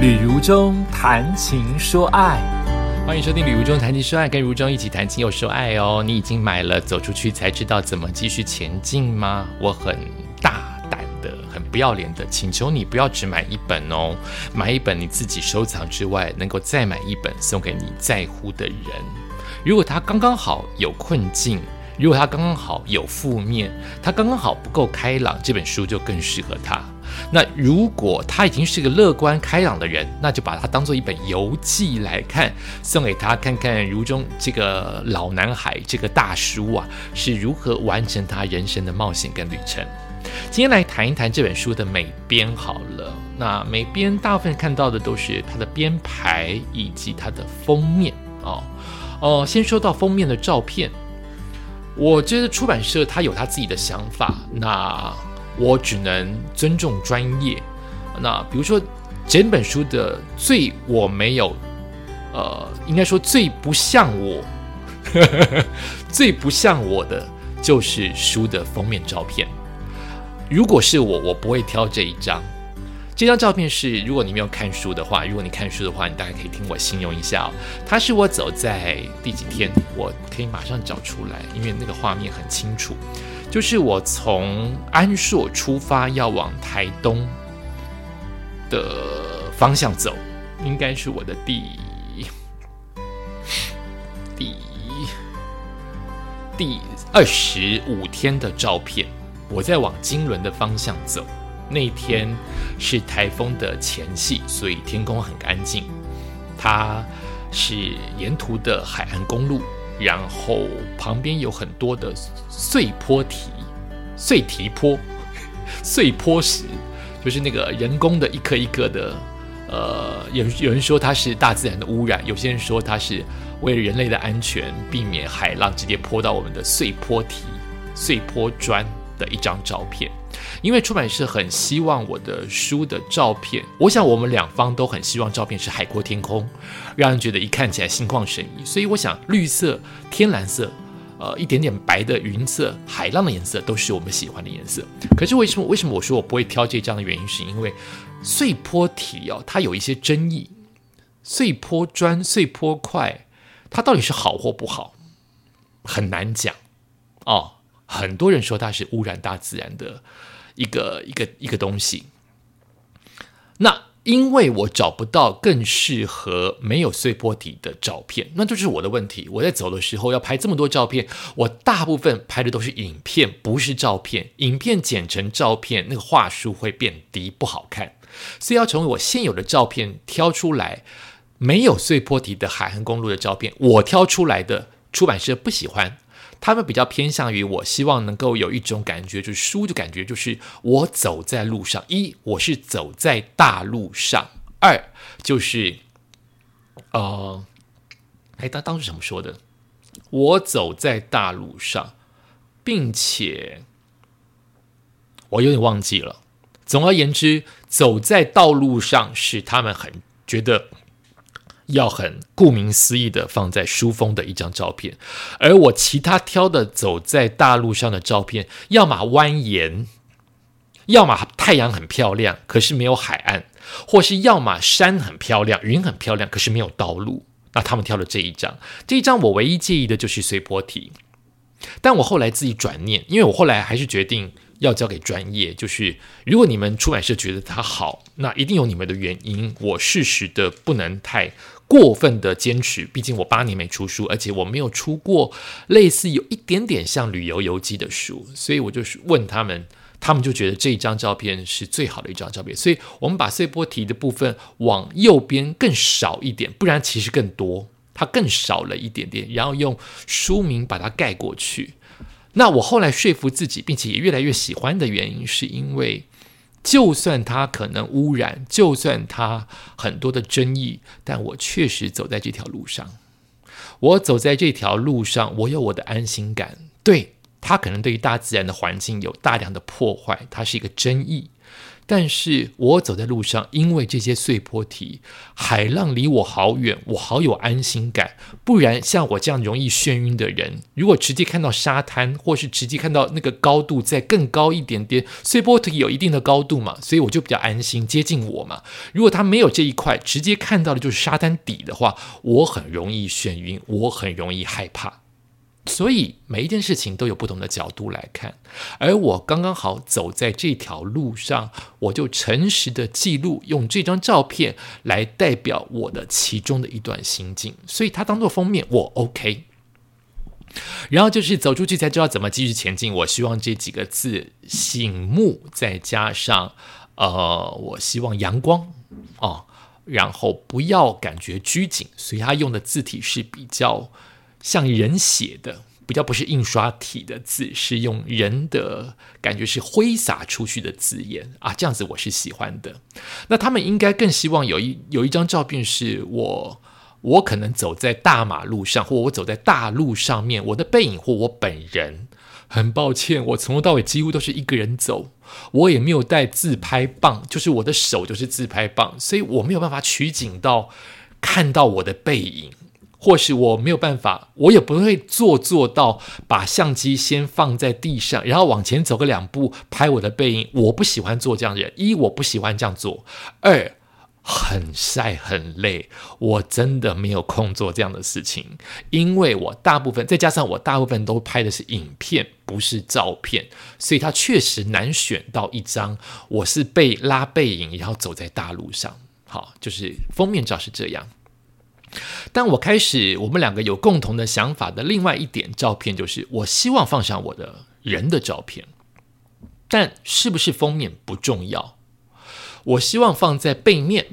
旅如中谈情说爱，欢迎收听《旅如中谈情说爱》，跟如中一起谈情又说爱哦。你已经买了《走出去才知道怎么继续前进》吗？我很大胆的、很不要脸的，请求你不要只买一本哦，买一本你自己收藏之外，能够再买一本送给你在乎的人。如果他刚刚好有困境，如果他刚刚好有负面，他刚刚好不够开朗，这本书就更适合他。那如果他已经是个乐观开朗的人，那就把它当做一本游记来看，送给他看看。如中这个老男孩，这个大叔啊，是如何完成他人生的冒险跟旅程。今天来谈一谈这本书的美编好了。那美编大部分看到的都是它的编排以及它的封面哦。哦，先说到封面的照片。我觉得出版社他有他自己的想法，那我只能尊重专业。那比如说，整本书的最我没有，呃，应该说最不像我，最不像我的就是书的封面照片。如果是我，我不会挑这一张。这张照片是，如果你没有看书的话，如果你看书的话，你大概可以听我形容一下哦。它是我走在第几天，我可以马上找出来，因为那个画面很清楚。就是我从安硕出发要往台东的方向走，应该是我的第第第二十五天的照片。我在往金轮的方向走。那天是台风的前夕，所以天空很干净。它是沿途的海岸公路，然后旁边有很多的碎坡体、碎堤坡、碎坡石，就是那个人工的一颗一颗的。呃，有有人说它是大自然的污染，有些人说它是为了人类的安全，避免海浪直接泼到我们的碎坡体、碎坡砖的一张照片。因为出版社很希望我的书的照片，我想我们两方都很希望照片是海阔天空，让人觉得一看起来心旷神怡。所以我想绿色、天蓝色，呃，一点点白的云色、海浪的颜色都是我们喜欢的颜色。可是为什么？为什么我说我不会挑这张的原因，是因为碎坡体哦，它有一些争议。碎坡砖、碎坡块，它到底是好或不好，很难讲哦。很多人说它是污染大自然的。一个一个一个东西，那因为我找不到更适合没有碎坡体的照片，那就是我的问题。我在走的时候要拍这么多照片，我大部分拍的都是影片，不是照片。影片剪成照片，那个画术会变低，不好看。所以要从我现有的照片挑出来没有碎坡体的海岸公路的照片，我挑出来的出版社不喜欢。他们比较偏向于，我希望能够有一种感觉，就是书的感觉，就是我走在路上。一，我是走在大路上；二，就是，呃，哎，当当时怎么说的？我走在大路上，并且我有点忘记了。总而言之，走在道路上是他们很觉得。要很顾名思义的放在书封的一张照片，而我其他挑的走在大路上的照片，要么蜿蜒，要么太阳很漂亮，可是没有海岸，或是要么山很漂亮，云很漂亮，可是没有道路。那他们挑了这一张，这一张我唯一介意的就是随波体，但我后来自己转念，因为我后来还是决定。要交给专业，就是如果你们出版社觉得它好，那一定有你们的原因。我适时的不能太过分的坚持，毕竟我八年没出书，而且我没有出过类似有一点点像旅游游记的书，所以我就是问他们，他们就觉得这一张照片是最好的一张照片。所以我们把碎波题的部分往右边更少一点，不然其实更多，它更少了一点点，然后用书名把它盖过去。那我后来说服自己，并且也越来越喜欢的原因，是因为就算它可能污染，就算它很多的争议，但我确实走在这条路上。我走在这条路上，我有我的安心感。对它可能对于大自然的环境有大量的破坏，它是一个争议，但是我走在路上，因为这些碎坡体，海浪离我好远，我好有安心感。不然像我这样容易眩晕的人，如果直接看到沙滩，或是直接看到那个高度再更高一点点，碎坡体有一定的高度嘛，所以我就比较安心接近我嘛。如果他没有这一块，直接看到的就是沙滩底的话，我很容易眩晕，我很容易害怕。所以每一件事情都有不同的角度来看，而我刚刚好走在这条路上，我就诚实的记录，用这张照片来代表我的其中的一段心境，所以它当做封面我 OK。然后就是走出去才知道怎么继续前进。我希望这几个字醒目，再加上呃，我希望阳光哦，然后不要感觉拘谨，所以他用的字体是比较。像人写的，比较不是印刷体的字，是用人的感觉是挥洒出去的字眼啊，这样子我是喜欢的。那他们应该更希望有一有一张照片是我，我可能走在大马路上，或我走在大路上面，我的背影或我本人。很抱歉，我从头到尾几乎都是一个人走，我也没有带自拍棒，就是我的手就是自拍棒，所以我没有办法取景到看到我的背影。或是我没有办法，我也不会做做到把相机先放在地上，然后往前走个两步拍我的背影。我不喜欢做这样的人，一我不喜欢这样做，二很晒很累，我真的没有空做这样的事情。因为我大部分再加上我大部分都拍的是影片，不是照片，所以它确实难选到一张我是被拉背影，然后走在大路上。好，就是封面照是这样。但我开始，我们两个有共同的想法的另外一点照片，就是我希望放上我的人的照片，但是不是封面不重要，我希望放在背面，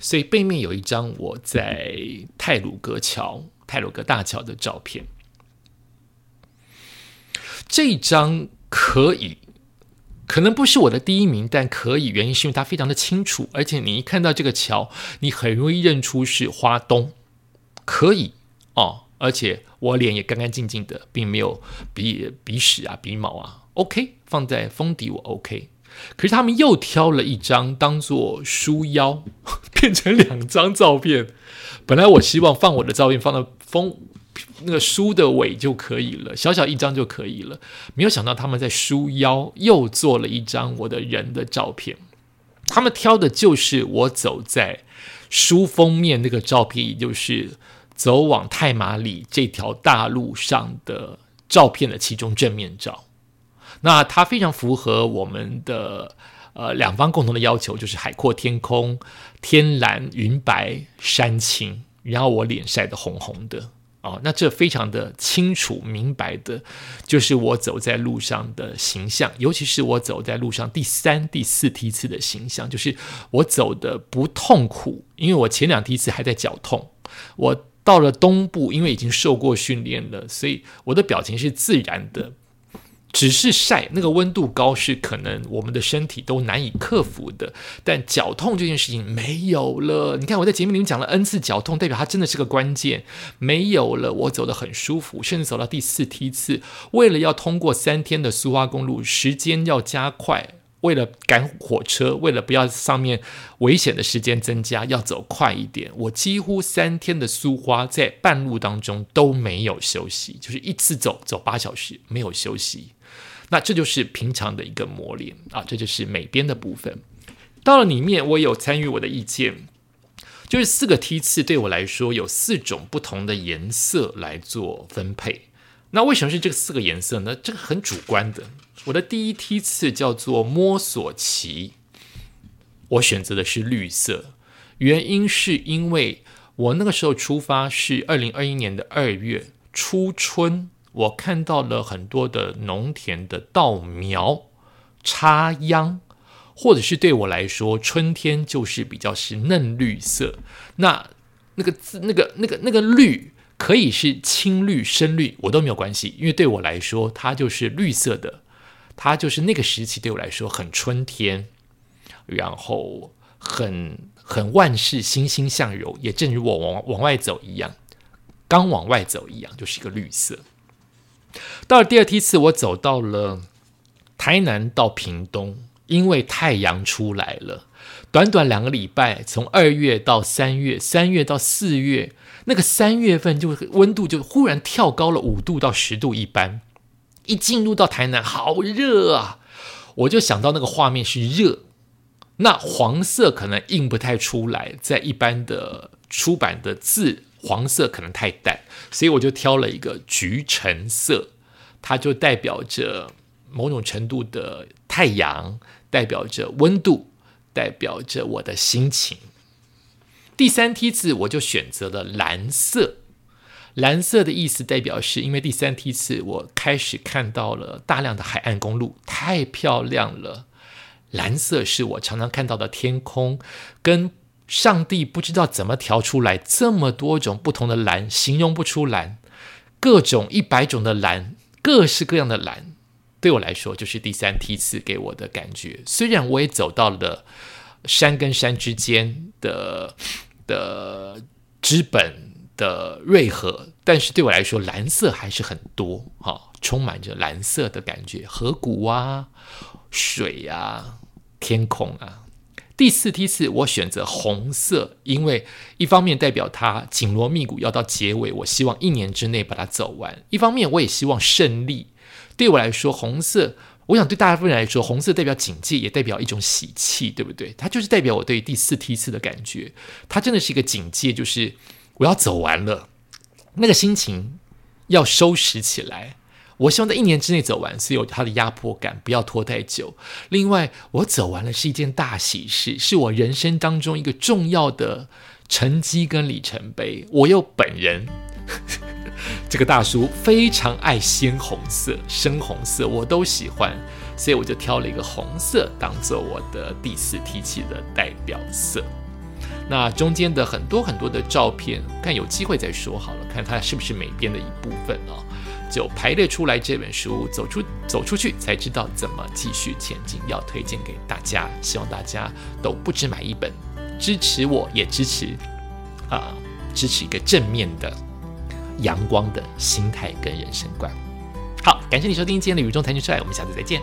所以背面有一张我在泰鲁格桥、泰鲁格大桥的照片，这张可以。可能不是我的第一名，但可以，原因是因为它非常的清楚，而且你一看到这个桥，你很容易认出是花东，可以哦，而且我脸也干干净净的，并没有鼻鼻屎啊、鼻毛啊，OK，放在封底我 OK。可是他们又挑了一张当做书腰，变成两张照片。本来我希望放我的照片放到封。那个书的尾就可以了，小小一张就可以了。没有想到他们在书腰又做了一张我的人的照片，他们挑的就是我走在书封面那个照片，也就是走往泰马里这条大路上的照片的其中正面照。那它非常符合我们的呃两方共同的要求，就是海阔天空、天蓝云白、山青，然后我脸晒得红红的。哦，那这非常的清楚明白的，就是我走在路上的形象，尤其是我走在路上第三、第四梯次的形象，就是我走的不痛苦，因为我前两梯次还在脚痛，我到了东部，因为已经受过训练了，所以我的表情是自然的。只是晒那个温度高是可能我们的身体都难以克服的，但脚痛这件事情没有了。你看我在节目里面讲了 N 次脚痛，代表它真的是个关键。没有了，我走得很舒服，甚至走到第四梯次，为了要通过三天的苏花公路，时间要加快。为了赶火车，为了不要上面危险的时间增加，要走快一点。我几乎三天的苏花在半路当中都没有休息，就是一次走走八小时没有休息。那这就是平常的一个磨练啊，这就是美编的部分。到了里面，我有参与我的意见，就是四个梯次对我来说有四种不同的颜色来做分配。那为什么是这四个颜色呢？这个很主观的。我的第一梯次叫做摸索期，我选择的是绿色，原因是因为我那个时候出发是二零二一年的二月初春，我看到了很多的农田的稻苗插秧，或者是对我来说，春天就是比较是嫩绿色。那那个字，那个那个那个绿，可以是青绿、深绿，我都没有关系，因为对我来说，它就是绿色的。它就是那个时期对我来说很春天，然后很很万事欣欣向荣，也正如我往往外走一样，刚往外走一样，就是一个绿色。到了第二梯次，我走到了台南到屏东，因为太阳出来了。短短两个礼拜，从二月到三月，三月到四月，那个三月份就温度就忽然跳高了五度到十度一般。一进入到台南，好热啊！我就想到那个画面是热，那黄色可能印不太出来，在一般的出版的字，黄色可能太淡，所以我就挑了一个橘橙色，它就代表着某种程度的太阳，代表着温度。代表着我的心情。第三梯次我就选择了蓝色，蓝色的意思代表是因为第三梯次我开始看到了大量的海岸公路，太漂亮了。蓝色是我常常看到的天空，跟上帝不知道怎么调出来这么多种不同的蓝，形容不出蓝，各种一百种的蓝，各式各样的蓝。对我来说，就是第三梯次给我的感觉。虽然我也走到了山跟山之间的的之本的瑞河，但是对我来说，蓝色还是很多哈，充满着蓝色的感觉，河谷啊、水啊、天空啊。第四梯次我选择红色，因为一方面代表它紧锣密鼓要到结尾，我希望一年之内把它走完；一方面我也希望胜利。对我来说，红色，我想对大部分人来说，红色代表警戒，也代表一种喜气，对不对？它就是代表我对第四梯次的感觉，它真的是一个警戒，就是我要走完了，那个心情要收拾起来。我希望在一年之内走完，所以有它的压迫感，不要拖太久。另外，我走完了是一件大喜事，是我人生当中一个重要的成绩跟里程碑。我又本人。这个大叔非常爱鲜红色、深红色，我都喜欢，所以我就挑了一个红色当做我的第四提起的代表色。那中间的很多很多的照片，看有机会再说好了，看它是不是美编的一部分哦。就排列出来这本书，走出走出去才知道怎么继续前进，要推荐给大家，希望大家都不止买一本，支持我也支持啊，支持一个正面的。阳光的心态跟人生观。好，感谢你收听今天的《宇宙谈情说爱》，我们下次再见。